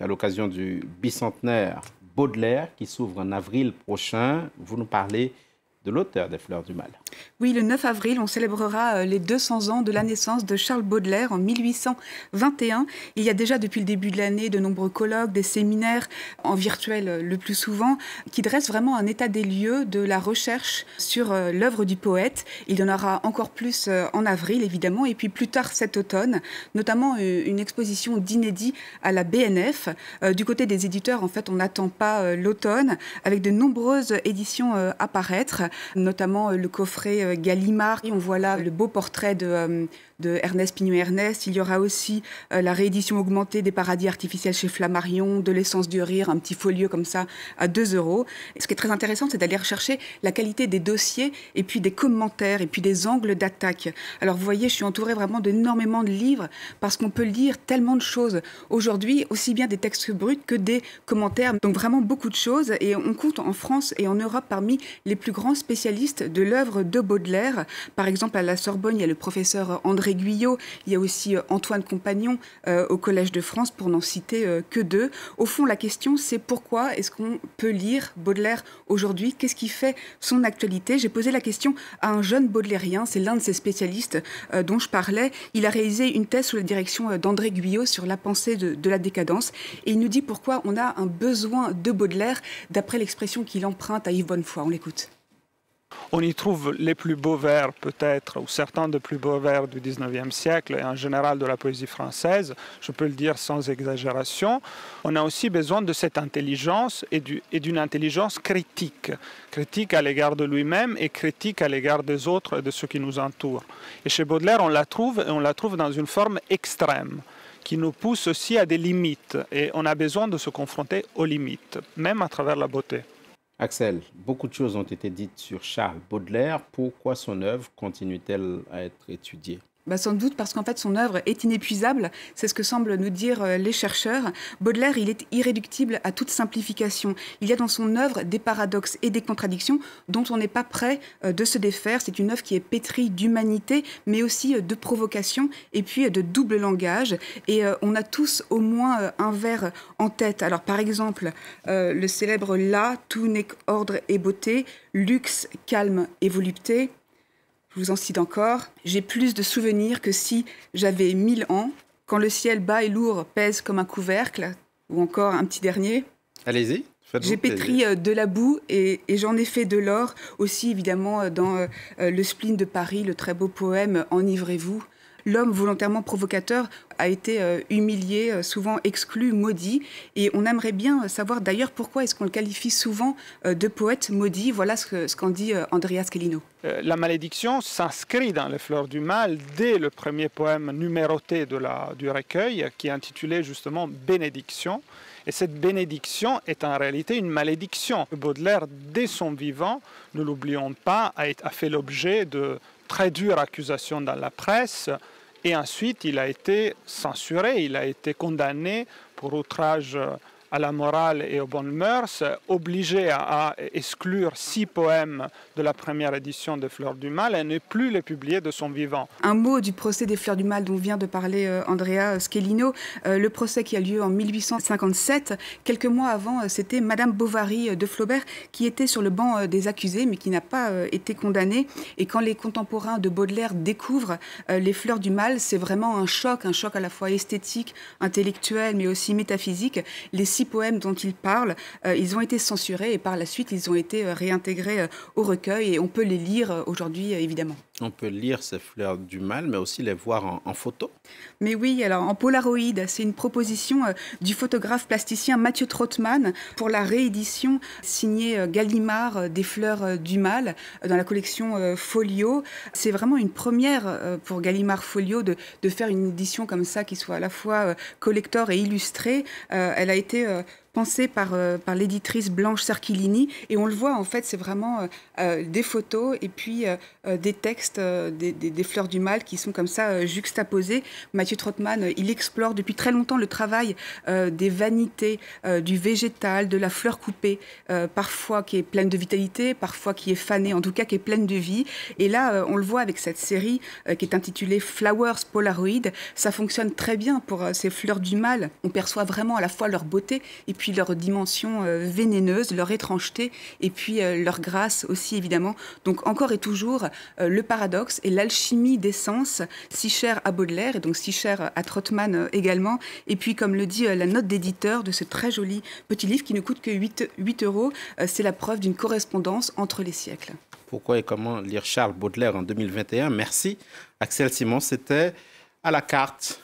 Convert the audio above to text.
à l'occasion du bicentenaire Baudelaire qui s'ouvre en avril prochain. Vous nous parlez de l'auteur des Fleurs du Mal. Oui, le 9 avril, on célébrera euh, les 200 ans de la naissance de Charles Baudelaire en 1821. Il y a déjà depuis le début de l'année de nombreux colloques, des séminaires en virtuel euh, le plus souvent, qui dressent vraiment un état des lieux de la recherche sur euh, l'œuvre du poète. Il y en aura encore plus en avril, évidemment, et puis plus tard cet automne, notamment une exposition d'inédits à la BNF. Du côté des éditeurs, en fait, on n'attend pas l'automne, avec de nombreuses éditions à paraître notamment euh, le coffret euh, Gallimard. On voit là le beau portrait de, euh, de Ernest Pignou-Ernest. Il y aura aussi la réédition augmentée des paradis artificiels chez Flammarion, de l'essence du rire, un petit folio comme ça à 2 euros. ce qui est très intéressant, c'est d'aller rechercher la qualité des dossiers et puis des commentaires et puis des angles d'attaque. Alors vous voyez, je suis entourée vraiment d'énormément de livres parce qu'on peut lire tellement de choses aujourd'hui, aussi bien des textes bruts que des commentaires. Donc vraiment beaucoup de choses et on compte en France et en Europe parmi les plus grands spécialistes de l'œuvre de Baudelaire. Par exemple, à la Sorbonne, il y a le professeur André Guyot, il y a aussi euh, Antoine Compagnon euh, au Collège de France, pour n'en citer euh, que deux. Au fond, la question, c'est pourquoi est-ce qu'on peut lire Baudelaire aujourd'hui? Qu'est-ce qui fait son actualité? J'ai posé la question à un jeune baudelairien, c'est l'un de ces spécialistes dont je parlais. Il a réalisé une thèse sous la direction d'André Guyot sur la pensée de, de la décadence, et il nous dit pourquoi on a un besoin de Baudelaire, d'après l'expression qu'il emprunte à Yves Bonnefoy. On l'écoute. On y trouve les plus beaux vers peut-être, ou certains des plus beaux vers du 19e siècle et en général de la poésie française, je peux le dire sans exagération. On a aussi besoin de cette intelligence et d'une intelligence critique, critique à l'égard de lui-même et critique à l'égard des autres et de ceux qui nous entourent. Et chez Baudelaire, on la trouve et on la trouve dans une forme extrême qui nous pousse aussi à des limites et on a besoin de se confronter aux limites, même à travers la beauté. Axel, beaucoup de choses ont été dites sur Charles Baudelaire. Pourquoi son œuvre continue-t-elle à être étudiée? Bah, sans doute parce qu'en fait son œuvre est inépuisable, c'est ce que semblent nous dire euh, les chercheurs. Baudelaire, il est irréductible à toute simplification. Il y a dans son œuvre des paradoxes et des contradictions dont on n'est pas prêt euh, de se défaire. C'est une œuvre qui est pétrie d'humanité, mais aussi euh, de provocation et puis de double langage. Et on a tous au moins un vers en tête. Alors par exemple, le célèbre La, tout n'est ordre et beauté, luxe, calme et volupté. Je vous en cite encore. J'ai plus de souvenirs que si j'avais mille ans, quand le ciel bas et lourd pèse comme un couvercle, ou encore un petit dernier. Allez-y. J'ai pétri euh, de la boue et, j'en ai fait de l'or aussi évidemment euh, dans euh, le spleen de Paris, le très beau poème Enivrez-vous l'homme volontairement provocateur a été euh, humilié, euh, souvent exclu, maudit. Et on aimerait bien savoir d'ailleurs pourquoi est-ce qu'on le qualifie souvent euh, de poète maudit. Voilà ce qu'en dit Andrea Scalino. La malédiction s'inscrit dans les fleurs du mal dès le premier poème numéroté du recueil qui est intitulé justement Bénédiction. Et cette bénédiction est en réalité une malédiction. Baudelaire, dès son vivant, ne l'oublions pas, a fait l'objet de très dures accusations dans la presse, et ensuite, il a été censuré, il a été condamné pour outrage à la morale et aux bonnes mœurs, obligé à, exclure six poèmes de la première édition des Fleurs du Mal et ne plus les publier de son vivant. Un mot du procès des Fleurs du Mal dont vient de parler euh, Andrea Schelino, euh, le procès qui a lieu en 1857. Quelques mois avant, euh, c'était Madame Bovary de Flaubert qui était sur le banc des accusés mais qui n'a pas été condamnée. Et quand les contemporains de Baudelaire découvrent les Fleurs du Mal, c'est vraiment un choc, un choc à la fois esthétique, intellectuel mais aussi métaphysique. Les six poèmes dont il parle, euh, ils ont été censurés et par la suite, ils ont été euh, réintégrés euh, au recueil et on peut les lire aujourd'hui, évidemment. On peut lire ces fleurs du mal, mais aussi les voir en, photo. Mais oui, alors en Polaroid, c'est une proposition du photographe plasticien Mathieu Trottmann pour la réédition signée Gallimard des fleurs du mal dans la collection Folio. C'est vraiment une première pour Gallimard Folio de, de, faire une édition comme ça qui soit à la fois collector et illustrée. Elle a été euh, pensé par, par l'éditrice Blanche Sarchilini. Et on le voit, en fait, c'est vraiment des photos et puis des textes des, des, fleurs du mal qui sont comme ça juxtaposés. Mathieu Trottmann, il explore depuis très longtemps le travail des vanités, du végétal, de la fleur coupée, parfois qui est pleine de vitalité, parfois qui est fanée, en tout cas qui est pleine de vie. Et là, on le voit avec cette série qui est intitulée Flowers Polaroid. Ça fonctionne très bien pour ces fleurs du mal. On perçoit vraiment à la fois leur beauté et puis leur dimension euh, vénéneuse, leur étrangeté et puis euh, leur grâce aussi évidemment. Donc encore et toujours euh, le paradoxe et l'alchimie des sens, si cher à Baudelaire et donc si cher à Trottmann également. Et puis comme le dit la note d'éditeur de ce très joli petit livre qui ne coûte que 8, 8 euros, c'est la preuve d'une correspondance entre les siècles. Pourquoi et comment lire Charles Baudelaire en 2021 Merci Axel Simon, c'était à la carte